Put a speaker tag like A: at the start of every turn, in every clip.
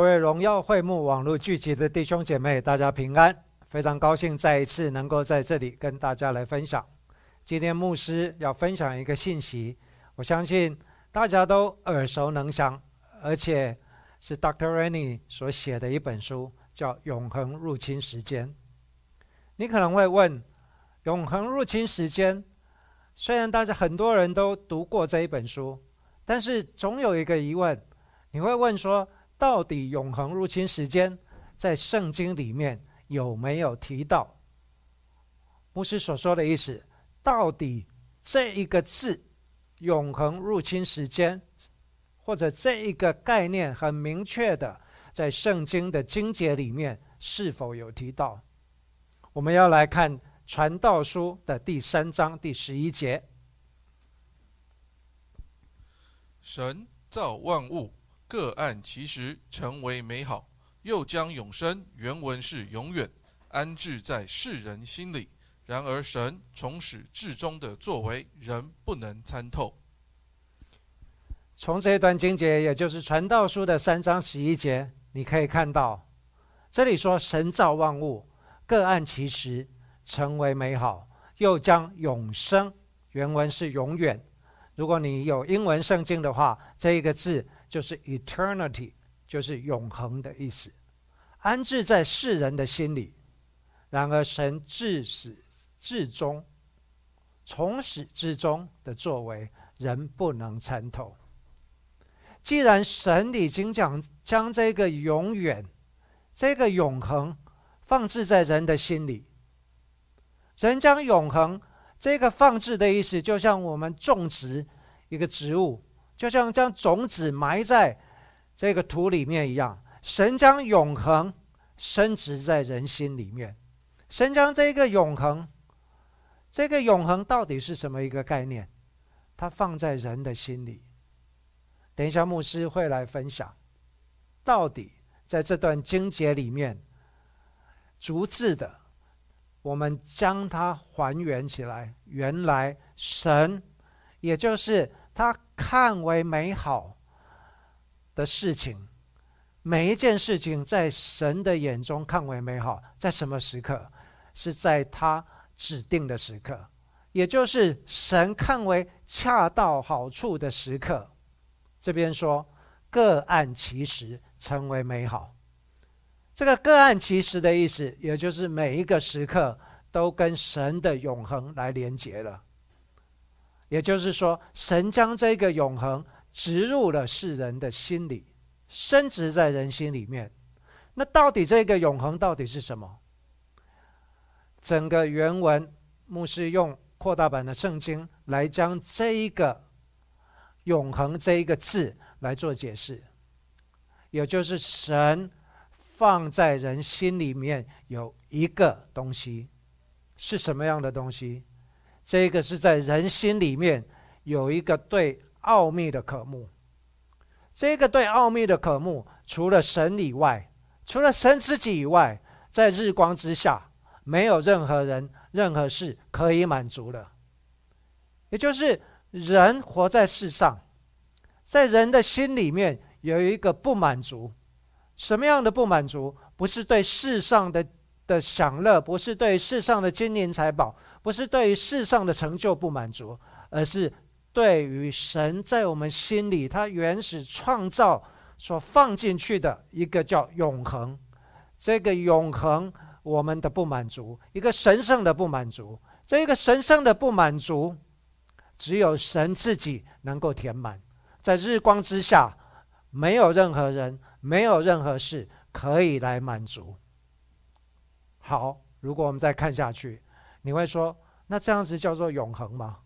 A: 各位荣耀会幕网络聚集的弟兄姐妹，大家平安！非常高兴再一次能够在这里跟大家来分享。今天牧师要分享一个信息，我相信大家都耳熟能详，而且是 Dr. Rennie 所写的一本书，叫《永恒入侵时间》。你可能会问，《永恒入侵时间》虽然大家很多人都读过这一本书，但是总有一个疑问，你会问说，到底永恒入侵时间在圣经里面？有没有提到牧师所说的意思？到底这一个字“永恒入侵时间”，或者这一个概念很明确的，在圣经的经节里面是否有提到？我们要来看《传道书》的第三章第十一节：“
B: 神造万物，各按其时成为美好。”又将永生原文是永远安置在世人心里。然而，神从始至终的作为，人不能参透。
A: 从这一段经节，也就是《传道书》的三章十一节，你可以看到，这里说神造万物，各按其时成为美好，又将永生原文是永远。如果你有英文圣经的话，这一个字就是 eternity。就是永恒的意思，安置在世人的心里。然而，神至始至终、从始至终的作为，人不能参透。既然神已经讲将这个永远、这个永恒放置在人的心里，人将永恒这个放置的意思，就像我们种植一个植物，就像将种子埋在。这个土里面一样，神将永恒深植在人心里面。神将这个永恒，这个永恒到底是什么一个概念？它放在人的心里。等一下，牧师会来分享，到底在这段经节里面，逐字的，我们将它还原起来。原来神，也就是他看为美好。的事情，每一件事情在神的眼中看为美好，在什么时刻？是在他指定的时刻，也就是神看为恰到好处的时刻。这边说各按其时成为美好，这个各按其时的意思，也就是每一个时刻都跟神的永恒来连结了。也就是说，神将这个永恒。植入了世人的心里，深植在人心里面。那到底这个永恒到底是什么？整个原文牧师用扩大版的圣经来将这一个永恒这一个字来做解释，也就是神放在人心里面有一个东西，是什么样的东西？这个是在人心里面有一个对。奥秘的渴慕，这个对奥秘的渴慕，除了神以外，除了神自己以外，在日光之下，没有任何人、任何事可以满足了。也就是人活在世上，在人的心里面有一个不满足，什么样的不满足？不是对世上的的享乐，不是对世上的金银财宝，不是对于世上的成就不满足，而是。对于神在我们心里，他原始创造所放进去的一个叫永恒，这个永恒我们的不满足，一个神圣的不满足，这个神圣的不满足，只有神自己能够填满，在日光之下，没有任何人，没有任何事可以来满足。好，如果我们再看下去，你会说，那这样子叫做永恒吗？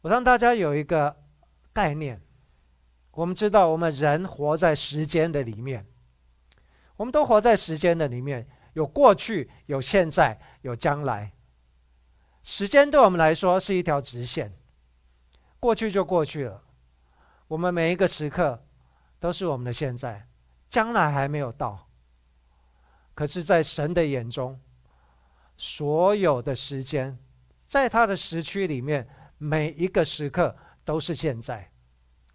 A: 我让大家有一个概念，我们知道我们人活在时间的里面，我们都活在时间的里面，有过去，有现在，有将来。时间对我们来说是一条直线，过去就过去了，我们每一个时刻都是我们的现在，将来还没有到。可是，在神的眼中，所有的时间，在他的时区里面。每一个时刻都是现在，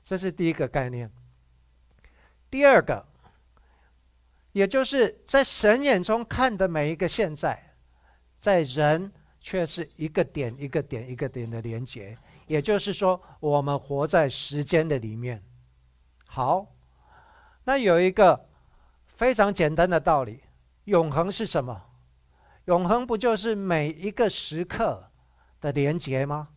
A: 这是第一个概念。第二个，也就是在神眼中看的每一个现在，在人却是一个点一个点一个点的连接。也就是说，我们活在时间的里面。好，那有一个非常简单的道理：永恒是什么？永恒不就是每一个时刻的连接吗？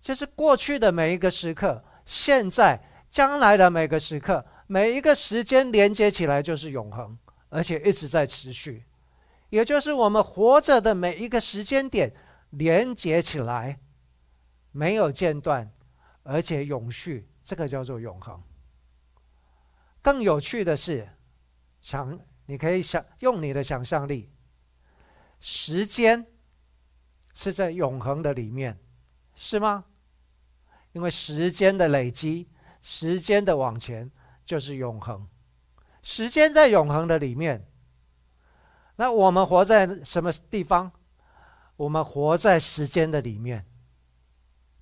A: 就是过去的每一个时刻，现在、将来的每个时刻，每一个时间连接起来就是永恒，而且一直在持续。也就是我们活着的每一个时间点连接起来。没有间断，而且永续，这个叫做永恒。更有趣的是，想你可以想用你的想象力，时间是在永恒的里面，是吗？因为时间的累积，时间的往前就是永恒。时间在永恒的里面，那我们活在什么地方？我们活在时间的里面。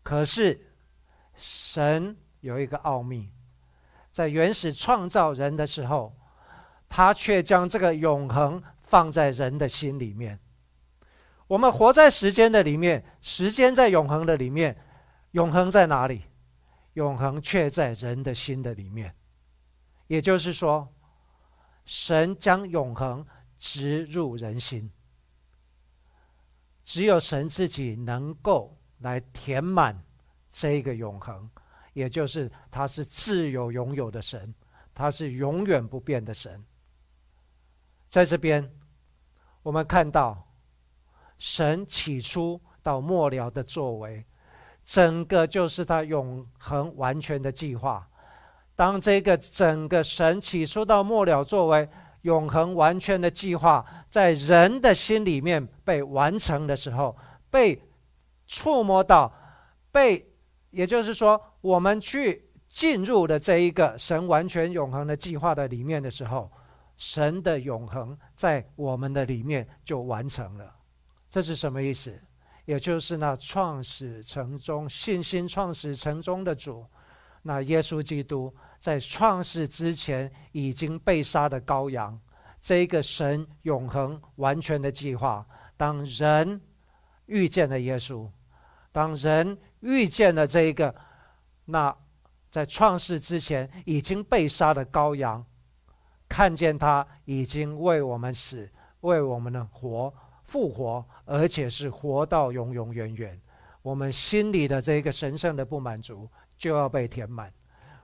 A: 可是，神有一个奥秘，在原始创造人的时候，他却将这个永恒放在人的心里面。我们活在时间的里面，时间在永恒的里面，永恒在哪里？永恒却在人的心的里面。也就是说，神将永恒植入人心，只有神自己能够。来填满这一个永恒，也就是他是自由拥有的神，他是永远不变的神。在这边，我们看到神起初到末了的作为，整个就是他永恒完全的计划。当这个整个神起初到末了作为永恒完全的计划，在人的心里面被完成的时候，被。触摸到，被，也就是说，我们去进入的这一个神完全永恒的计划的里面的时候，神的永恒在我们的里面就完成了。这是什么意思？也就是那创始成终、信心创始成终的主，那耶稣基督在创世之前已经被杀的羔羊，这一个神永恒完全的计划，当人遇见了耶稣。当人遇见了这一个，那在创世之前已经被杀的羔羊，看见他已经为我们死，为我们的活复活，而且是活到永永远远，我们心里的这个神圣的不满足就要被填满。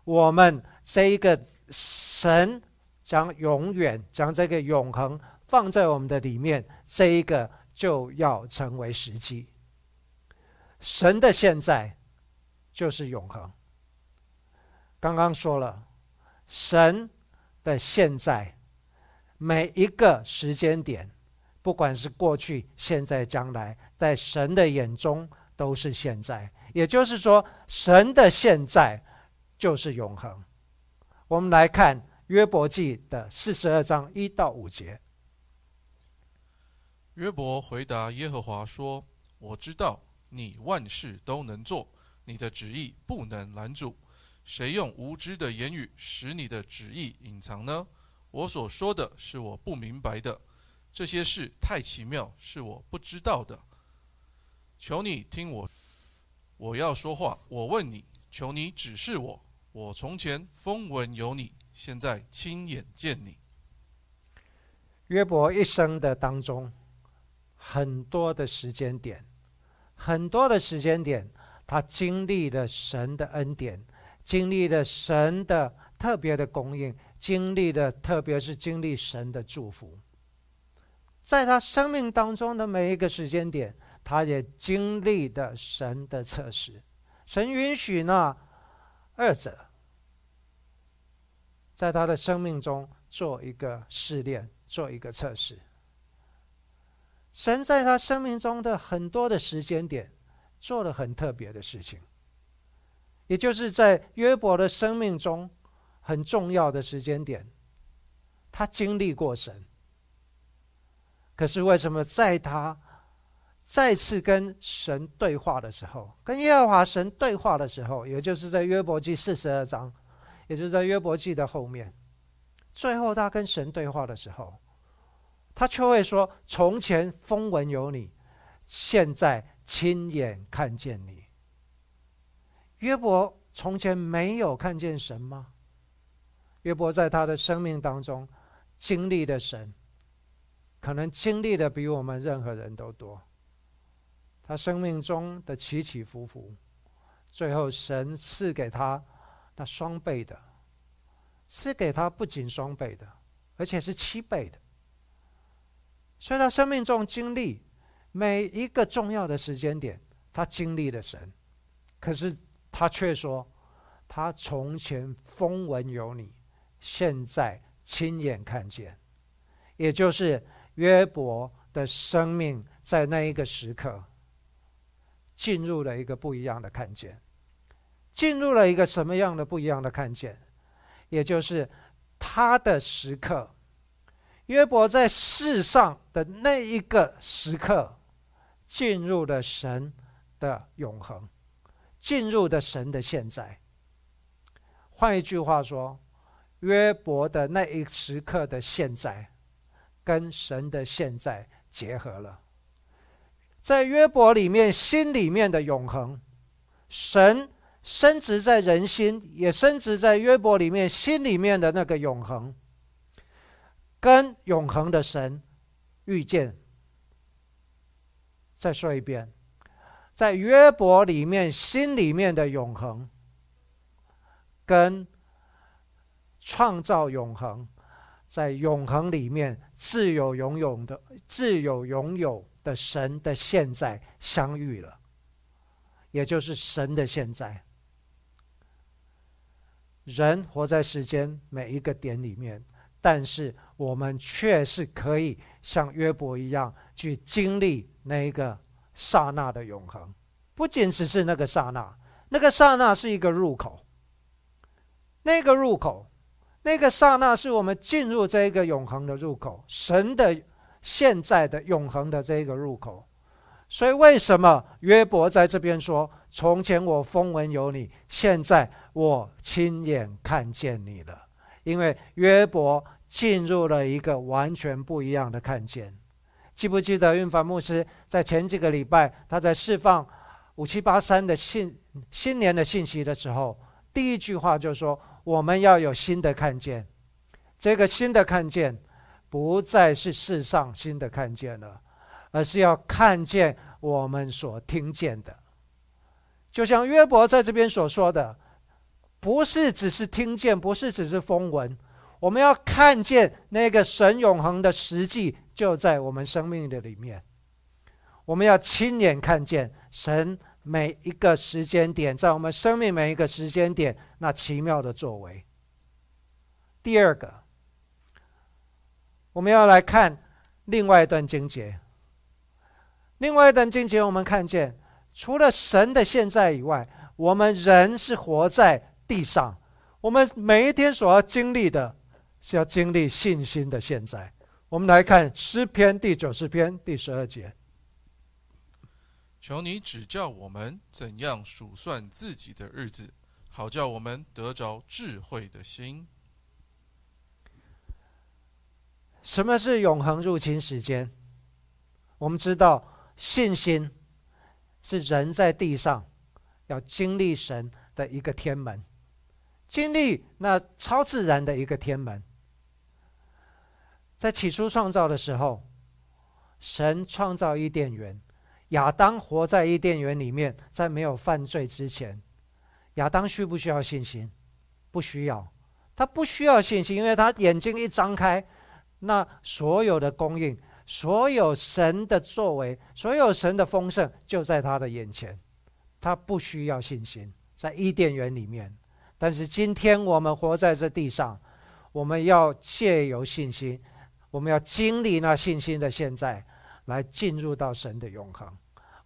A: 我们这一个神将永远将这个永恒放在我们的里面，这一个就要成为实际。神的现在就是永恒。刚刚说了，神的现在每一个时间点，不管是过去、现在、将来，在神的眼中都是现在。也就是说，神的现在就是永恒。我们来看约伯记的四十二章一到五节。
B: 约伯回答耶和华说：“我知道。”你万事都能做，你的旨意不能拦阻。谁用无知的言语使你的旨意隐藏呢？我所说的是我不明白的，这些事太奇妙，是我不知道的。求你听我，我要说话。我问你，求你指示我。我从前风闻有你，现在亲眼见你。
A: 约伯一生的当中，很多的时间点。很多的时间点，他经历了神的恩典，经历了神的特别的供应，经历的特别是经历神的祝福。在他生命当中的每一个时间点，他也经历的神的测试。神允许那二者在他的生命中做一个试炼，做一个测试。神在他生命中的很多的时间点，做了很特别的事情，也就是在约伯的生命中很重要的时间点，他经历过神。可是为什么在他再次跟神对话的时候，跟耶和华神对话的时候，也就是在约伯记四十二章，也就是在约伯记的后面，最后他跟神对话的时候，他却会说：“从前风闻有你，现在亲眼看见你。”约伯从前没有看见神吗？约伯在他的生命当中经历的神，可能经历的比我们任何人都多。他生命中的起起伏伏，最后神赐给他那双倍的。赐给他不仅双倍的，而且是七倍的。所以他生命中经历每一个重要的时间点，他经历了神。可是他却说，他从前风闻有你，现在亲眼看见。也就是约伯的生命在那一个时刻，进入了一个不一样的看见，进入了一个什么样的不一样的看见？也就是他的时刻，约伯在世上的那一个时刻，进入了神的永恒，进入的神的现在。换一句话说，约伯的那一时刻的现在，跟神的现在结合了，在约伯里面心里面的永恒，神。升值在人心，也升值在约伯里面心里面的那个永恒，跟永恒的神遇见。再说一遍，在约伯里面心里面的永恒，跟创造永恒，在永恒里面自有拥有的自有拥有的神的现在相遇了，也就是神的现在。人活在世间每一个点里面，但是我们却是可以像约伯一样去经历那一个刹那的永恒。不仅只是那个刹那，那个刹那是一个入口。那个入口，那个刹那是我们进入这一个永恒的入口，神的现在的永恒的这一个入口。所以，为什么约伯在这边说：“从前我风闻有你，现在我亲眼看见你了。”因为约伯进入了一个完全不一样的看见。记不记得运凡牧师在前几个礼拜他在释放五七八三的信新年的信息的时候，第一句话就说：“我们要有新的看见。”这个新的看见，不再是世上新的看见了。而是要看见我们所听见的，就像约伯在这边所说的，不是只是听见，不是只是风闻，我们要看见那个神永恒的实际就在我们生命的里面，我们要亲眼看见神每一个时间点，在我们生命每一个时间点那奇妙的作为。第二个，我们要来看另外一段经节。另外一段经节，我们看见，除了神的现在以外，我们人是活在地上。我们每一天所要经历的，是要经历信心的现在。我们来看诗篇第九十篇第十二节：“
B: 求你指教我们怎样数算自己的日子，好叫我们得着智慧的心。”
A: 什么是永恒入侵时间？我们知道。信心是人在地上要经历神的一个天门，经历那超自然的一个天门。在起初创造的时候，神创造伊甸园，亚当活在伊甸园里面，在没有犯罪之前，亚当需不需要信心？不需要，他不需要信心，因为他眼睛一张开，那所有的供应。所有神的作为，所有神的丰盛就在他的眼前，他不需要信心，在伊甸园里面。但是今天我们活在这地上，我们要借由信心，我们要经历那信心的现在，来进入到神的永恒。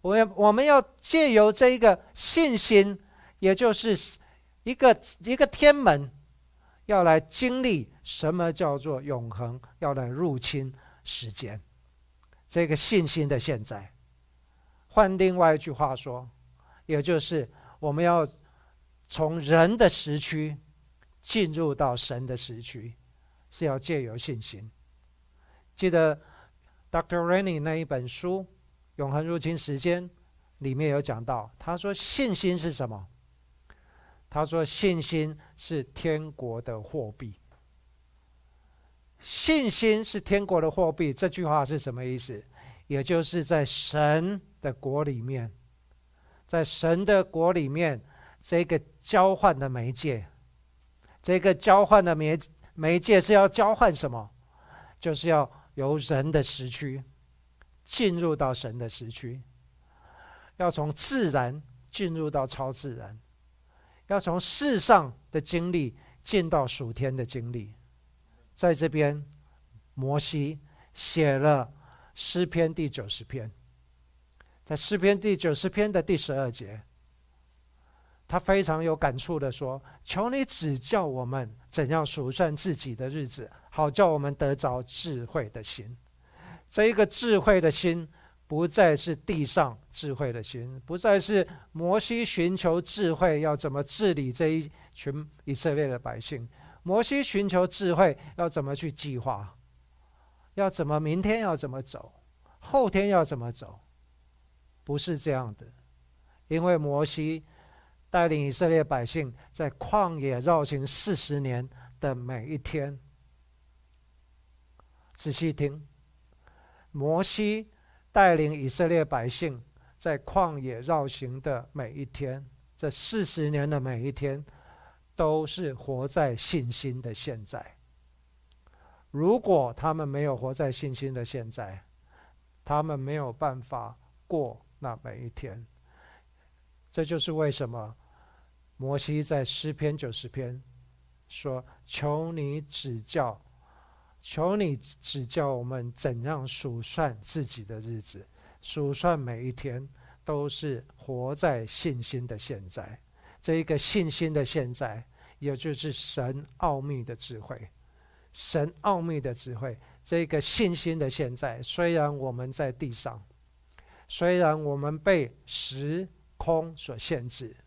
A: 我们我们要借由这一个信心，也就是一个一个天门，要来经历什么叫做永恒，要来入侵时间。这个信心的现在，换另外一句话说，也就是我们要从人的时区进入到神的时区，是要借由信心。记得 Dr. Rennie 那一本书《永恒入侵时间》里面有讲到，他说信心是什么？他说信心是天国的货币。信心是天国的货币，这句话是什么意思？也就是在神的国里面，在神的国里面，这个交换的媒介，这个交换的媒媒介是要交换什么？就是要由人的时区进入到神的时区，要从自然进入到超自然，要从世上的经历进到属天的经历。在这边，摩西写了诗篇第九十篇，在诗篇第九十篇的第十二节，他非常有感触的说：“求你指教我们怎样数算自己的日子，好叫我们得着智慧的心。这一个智慧的心，不再是地上智慧的心，不再是摩西寻求智慧要怎么治理这一群以色列的百姓。”摩西寻求智慧，要怎么去计划？要怎么明天要怎么走？后天要怎么走？不是这样的，因为摩西带领以色列百姓在旷野绕行四十年的每一天，仔细听，摩西带领以色列百姓在旷野绕行的每一天，这四十年的每一天。都是活在信心的现在。如果他们没有活在信心的现在，他们没有办法过那每一天。这就是为什么摩西在诗篇九十篇说：“求你指教，求你指教我们怎样数算自己的日子，数算每一天，都是活在信心的现在。这一个信心的现在。”也就是神奥秘的智慧，神奥秘的智慧，这个信心的现在。虽然我们在地上，虽然我们被时空所限制，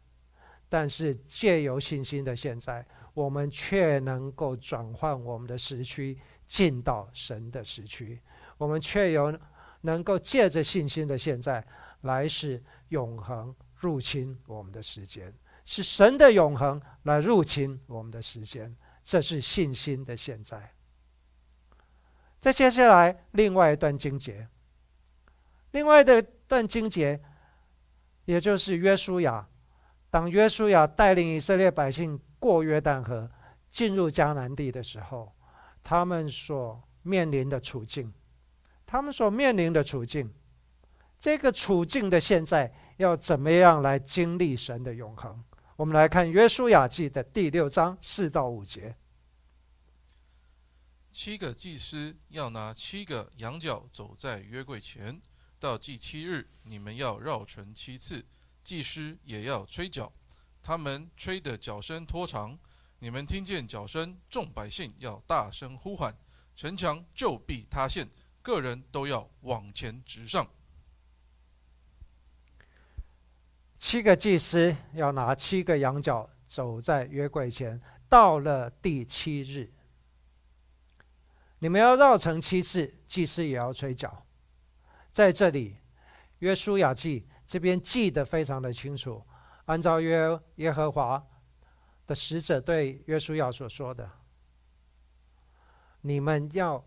A: 但是借由信心的现在，我们却能够转换我们的时区，进到神的时区。我们却有能够借着信心的现在，来使永恒入侵我们的时间。是神的永恒来入侵我们的时间，这是信心的现在。再接下来，另外一段经节，另外的段经节，也就是约书亚，当约书亚带领以色列百姓过约旦河，进入迦南地的时候，他们所面临的处境，他们所面临的处境，这个处境的现在，要怎么样来经历神的永恒？我们来看《约书亚记》的第六章四到五节。
B: 七个祭司要拿七个羊角走在约柜前，到祭七日，你们要绕城七次。祭司也要吹角，他们吹的角声拖长，你们听见角声，众百姓要大声呼喊，城墙就必塌陷，个人都要往前直上。
A: 七个祭司要拿七个羊角走在约柜前，到了第七日，你们要绕城七次，祭司也要吹角。在这里，约书亚记这边记得非常的清楚，按照约耶和华的使者对约书亚所说的，你们要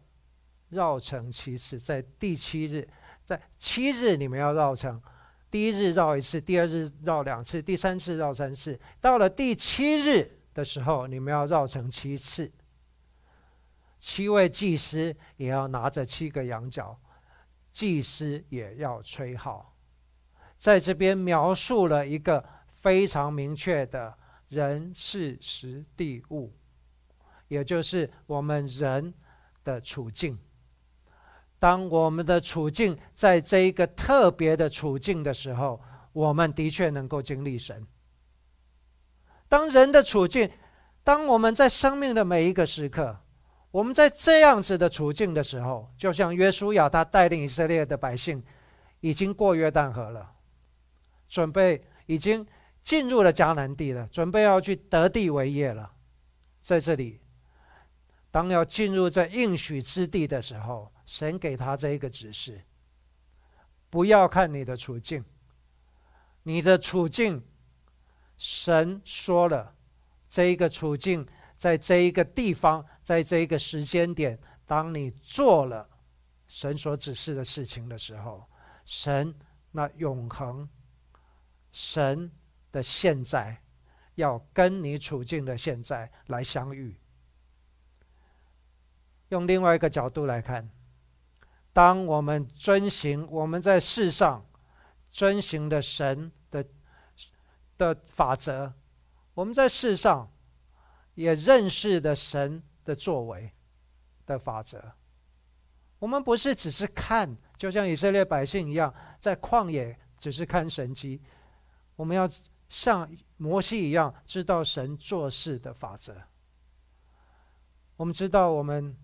A: 绕城七次，在第七日，在七日你们要绕城。第一日绕一次，第二日绕两次，第三次绕三次。到了第七日的时候，你们要绕成七次。七位祭司也要拿着七个羊角，祭司也要吹号。在这边描述了一个非常明确的人事时地物，也就是我们人的处境。当我们的处境在这一个特别的处境的时候，我们的确能够经历神。当人的处境，当我们在生命的每一个时刻，我们在这样子的处境的时候，就像约书亚他带领以色列的百姓，已经过约旦河了，准备已经进入了迦南地了，准备要去得地为业了。在这里。当要进入这应许之地的时候，神给他这一个指示：不要看你的处境，你的处境，神说了，这一个处境，在这一个地方，在这一个时间点，当你做了神所指示的事情的时候，神那永恒，神的现在，要跟你处境的现在来相遇。用另外一个角度来看，当我们遵行我们在世上遵行的神的的法则，我们在世上也认识的神的作为的法则。我们不是只是看，就像以色列百姓一样，在旷野只是看神迹。我们要像摩西一样，知道神做事的法则。我们知道我们。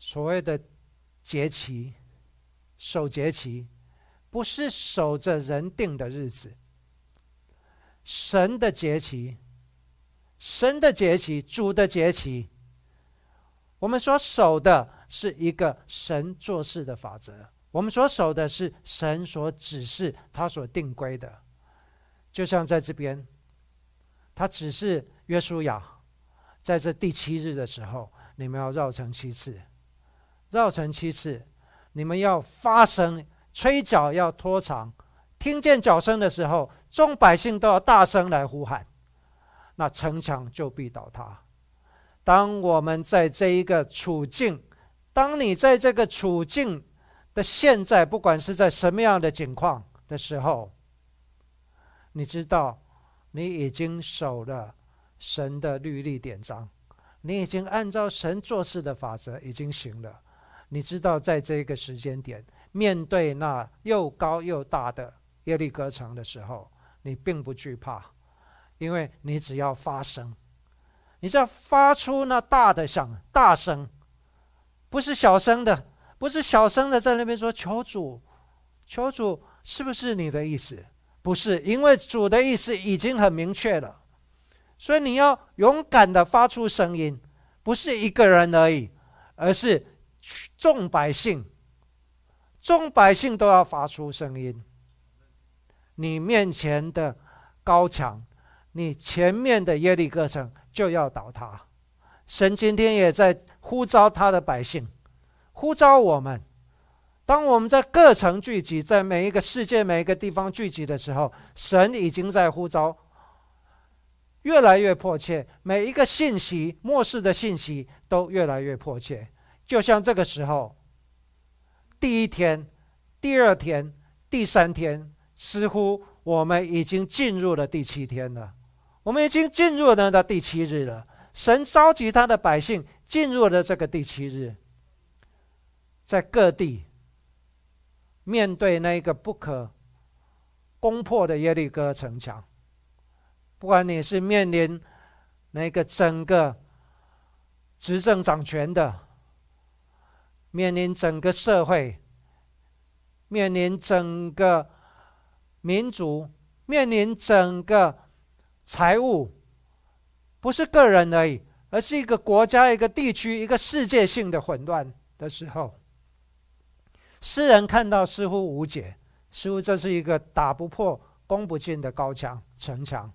A: 所谓的节期，守节期，不是守着人定的日子。神的节期，神的节期，主的节期，我们所守的是一个神做事的法则。我们所守的是神所指示、他所定规的。就像在这边，他指示约书亚，在这第七日的时候，你们要绕城七次。绕城七次，你们要发声，吹角要拖长。听见角声的时候，众百姓都要大声来呼喊，那城墙就必倒塌。当我们在这一个处境，当你在这个处境的现在，不管是在什么样的境况的时候，你知道，你已经守了神的律例典章，你已经按照神做事的法则已经行了。你知道，在这个时间点，面对那又高又大的耶利哥城的时候，你并不惧怕，因为你只要发声，你只要发出那大的响大声，不是小声的，不是小声的在那边说求主，求主，是不是你的意思？不是，因为主的意思已经很明确了，所以你要勇敢的发出声音，不是一个人而已，而是。众百姓，众百姓都要发出声音。你面前的高墙，你前面的耶利哥城就要倒塌。神今天也在呼召他的百姓，呼召我们。当我们在各城聚集，在每一个世界每一个地方聚集的时候，神已经在呼召，越来越迫切。每一个信息，末世的信息都越来越迫切。就像这个时候，第一天、第二天、第三天，似乎我们已经进入了第七天了。我们已经进入了那第七日了。神召集他的百姓进入了这个第七日，在各地面对那个不可攻破的耶利哥城墙，不管你是面临那个整个执政掌权的。面临整个社会，面临整个民族，面临整个财务，不是个人而已，而是一个国家、一个地区、一个世界性的混乱的时候，世人看到似乎无解，似乎这是一个打不破、攻不进的高墙城墙，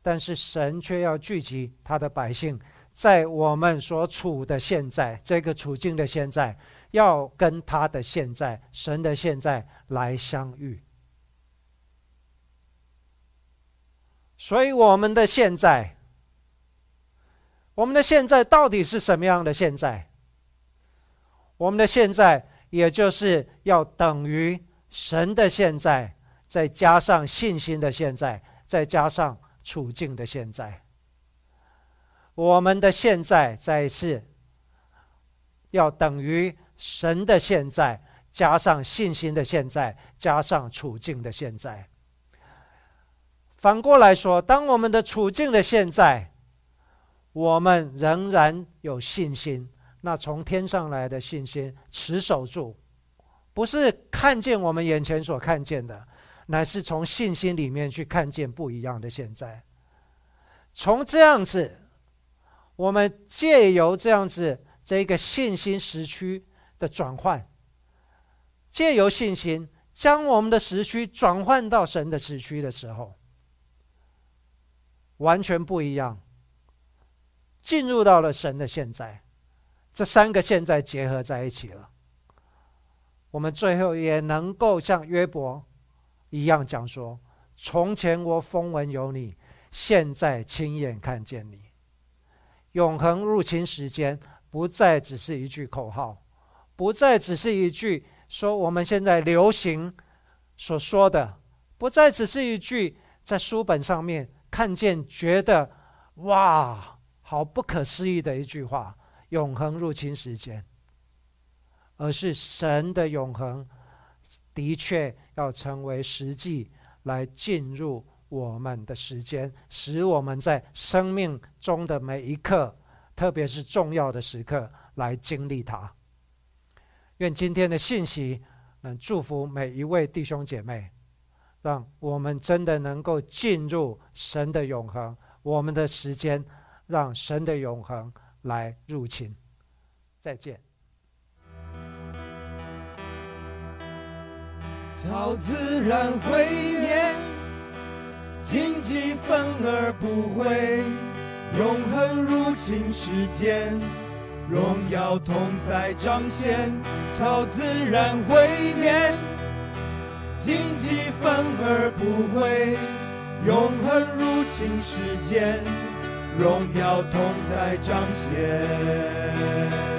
A: 但是神却要聚集他的百姓。在我们所处的现在这个处境的现在，要跟他的现在、神的现在来相遇。所以，我们的现在，我们的现在到底是什么样的现在？我们的现在，也就是要等于神的现在，再加上信心的现在，再加上处境的现在。我们的现在再一次要等于神的现在，加上信心的现在，加上处境的现在。反过来说，当我们的处境的现在，我们仍然有信心，那从天上来的信心持守住，不是看见我们眼前所看见的，乃是从信心里面去看见不一样的现在。从这样子。我们借由这样子这个信心时区的转换，借由信心将我们的时区转换到神的时区的时候，完全不一样。进入到了神的现在，这三个现在结合在一起了。我们最后也能够像约伯一样讲说：“从前我风闻有你，现在亲眼看见你。”永恒入侵时间，不再只是一句口号，不再只是一句说我们现在流行所说的，不再只是一句在书本上面看见觉得哇。好不可思议的一句话：“永恒入侵时间。”而是神的永恒，的确要成为实际来进入我们的时间，使我们在生命中的每一刻，特别是重要的时刻，来经历它。愿今天的信息能祝福每一位弟兄姐妹，让我们真的能够进入神的永恒，我们的时间。让神的永恒来入侵。再见。
C: 超自然毁灭，荆棘反而不会，永恒入侵世间，荣耀同在彰显。超自然毁灭，荆棘反而不会，永恒入侵世间。荣耀同在彰显。